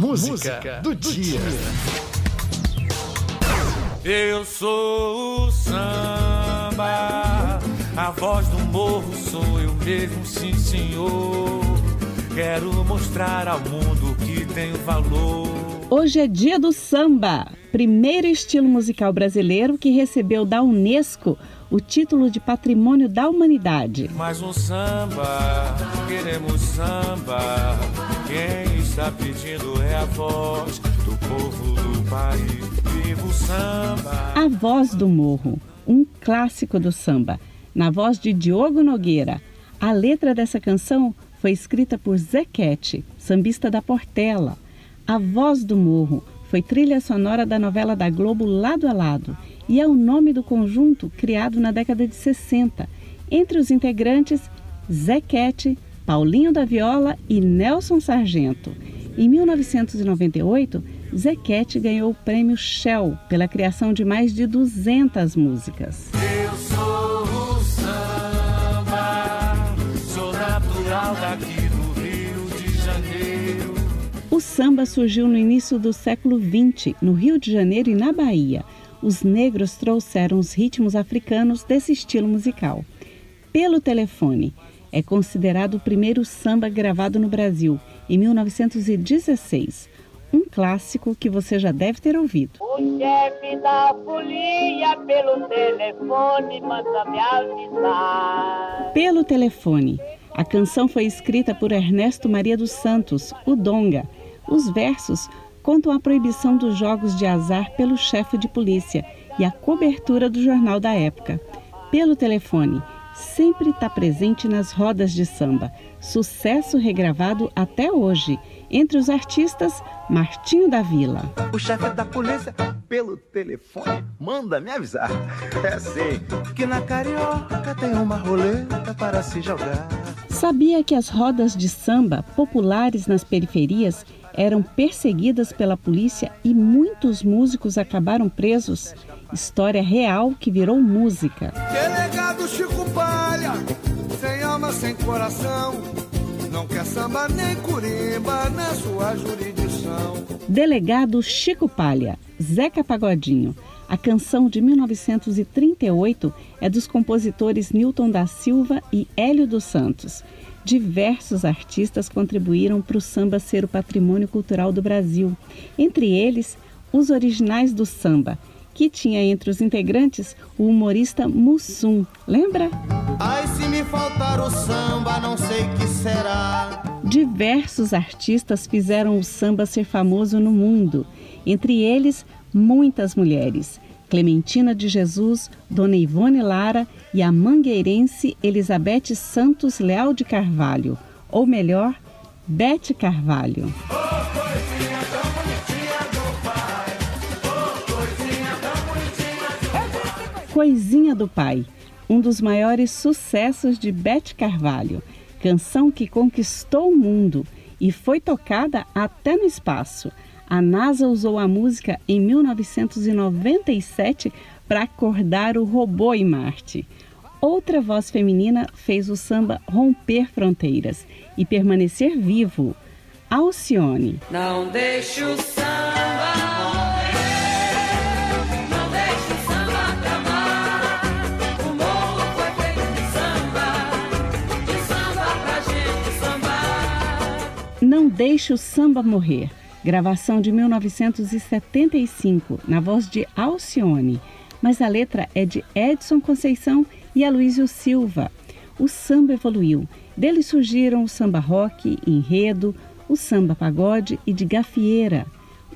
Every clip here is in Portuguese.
música do dia. Eu sou o samba, a voz do morro sou eu mesmo, sim senhor. Quero mostrar ao mundo que tenho valor. Hoje é dia do samba, primeiro estilo musical brasileiro que recebeu da Unesco o título de Patrimônio da Humanidade. Mais um samba, queremos samba. Quem está pedindo é a voz do povo do país. Viva o samba! A Voz do Morro, um clássico do samba, na voz de Diogo Nogueira. A letra dessa canção foi escrita por Zequete, sambista da Portela. A Voz do Morro foi trilha sonora da novela da Globo Lado a Lado e é o nome do conjunto criado na década de 60. Entre os integrantes, Zequete, Paulinho da Viola e Nelson Sargento. Em 1998, Zequete ganhou o prêmio Shell pela criação de mais de 200 músicas. Eu sou o samba, sou natural daqui do Rio de Janeiro. O samba surgiu no início do século XX, no Rio de Janeiro e na Bahia. Os negros trouxeram os ritmos africanos desse estilo musical. Pelo telefone, é considerado o primeiro samba gravado no Brasil, em 1916. Um clássico que você já deve ter ouvido. O chefe da folia pelo telefone manda me avisar. Pelo telefone. A canção foi escrita por Ernesto Maria dos Santos, o Donga. Os versos contam a proibição dos jogos de azar pelo chefe de polícia e a cobertura do jornal da época. Pelo telefone sempre está presente nas rodas de samba. Sucesso regravado até hoje. Entre os artistas, Martinho da Vila. O chefe da polícia, pelo telefone, manda me avisar. É assim, que na carioca tem uma roleta para se jogar. Sabia que as rodas de samba, populares nas periferias, eram perseguidas pela polícia e muitos músicos acabaram presos? História real que virou música. Delegado Chico Palha, sem alma, sem coração. Não quer samba nem curimba na sua jurisdição. Delegado Chico Palha, Zeca Pagodinho. A canção de 1938 é dos compositores Newton da Silva e Hélio dos Santos. Diversos artistas contribuíram para o samba ser o patrimônio cultural do Brasil, entre eles os originais do samba, que tinha entre os integrantes o humorista Mussum. Lembra? Ai, se me faltar o samba, não sei que será. Diversos artistas fizeram o samba ser famoso no mundo, entre eles muitas mulheres. Clementina de Jesus, Dona Ivone Lara e a mangueirense Elizabeth Santos Leal de Carvalho, ou melhor, Bete Carvalho. Coisinha do Pai, um dos maiores sucessos de Bete Carvalho, canção que conquistou o mundo e foi tocada até no espaço. A NASA usou a música em 1997 para acordar o robô em Marte. Outra voz feminina fez o samba romper fronteiras e permanecer vivo. Alcione. Não deixe o samba Não deixe o samba morrer. Gravação de 1975, na voz de Alcione. Mas a letra é de Edson Conceição e Aloysio Silva. O samba evoluiu. Dele surgiram o samba rock, enredo, o samba pagode e de gafieira.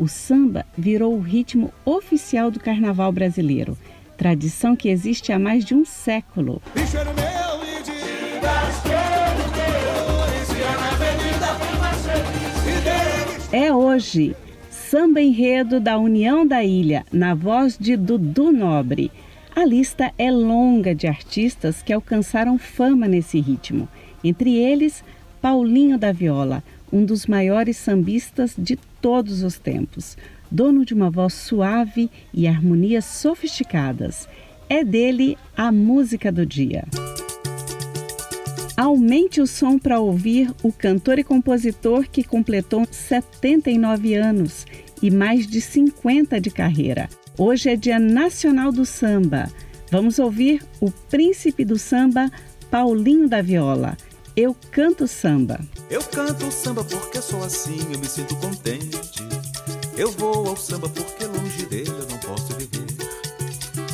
O samba virou o ritmo oficial do carnaval brasileiro, tradição que existe há mais de um século. Bicheiro meu É hoje, samba enredo da União da Ilha, na voz de Dudu Nobre. A lista é longa de artistas que alcançaram fama nesse ritmo. Entre eles, Paulinho da Viola, um dos maiores sambistas de todos os tempos, dono de uma voz suave e harmonias sofisticadas. É dele a música do dia. Aumente o som para ouvir o cantor e compositor que completou 79 anos e mais de 50 de carreira. Hoje é Dia Nacional do Samba. Vamos ouvir o príncipe do samba, Paulinho da Viola. Eu canto samba. Eu canto samba porque sou assim, eu me sinto contente. Eu vou ao samba porque longe dele eu não posso viver.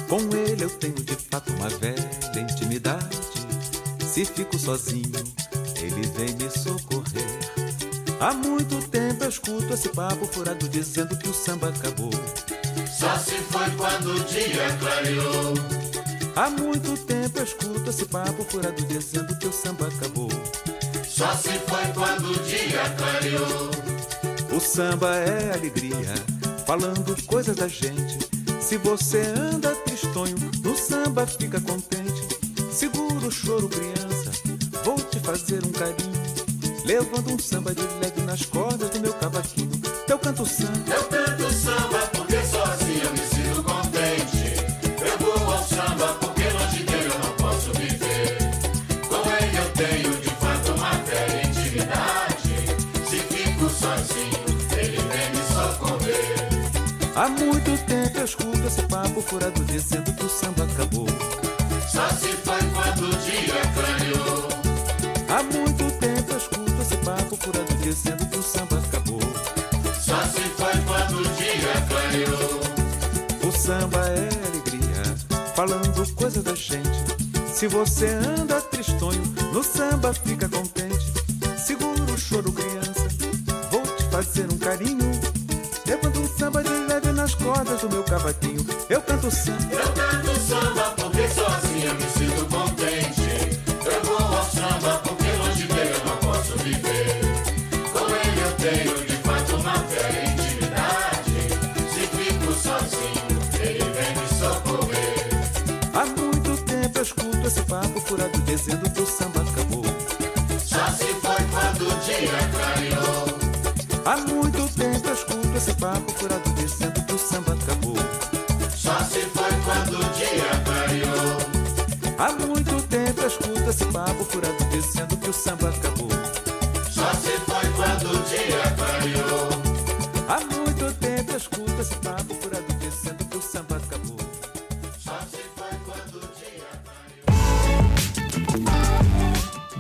Com ele eu tenho de fato uma velha intimidade. Se fico sozinho, ele vem me socorrer. Há muito tempo eu escuto esse papo furado dizendo que o samba acabou. Só se foi quando o dia clareou. Há muito tempo eu escuto esse papo furado dizendo que o samba acabou. Só se foi quando o dia clareou. O samba é alegria, falando coisas da gente. Se você anda tristonho, no samba fica contente. Segura o choro, criança, vou te fazer um carinho. Levando um samba de leve nas cordas do meu cavaquinho. Eu canto samba. Eu canto samba porque sozinho eu me sinto contente. Eu vou ao samba porque longe dele eu não posso viver. Com ele eu tenho de fato uma velha intimidade. Se fico sozinho, ele vem me socorrer. Há muito tempo eu escuto esse papo furado dizendo que o samba acabou. Só se foi quando o dia clareou. Há muito tempo eu escuto esse papo furado dizendo que o samba acabou. Só se foi quando o dia clareou. O samba é alegria, falando coisas da gente. Se você anda tristonho, no samba fica contente. Segura o choro, criança, vou te fazer um carinho. Levando um samba de leve nas cordas do meu cavaquinho. Eu canto samba. Eu canto samba furado dizendo que o samba acabou. Só se foi quando o dia clareou. Há muito tempo eu escuto esse papo furado dizendo que o samba acabou. Só se foi quando o dia clareou. Há muito tempo eu escuto esse papo furado dizendo que o samba acabou. Só se foi quando o dia clareou. Há muito tempo eu escuto esse papo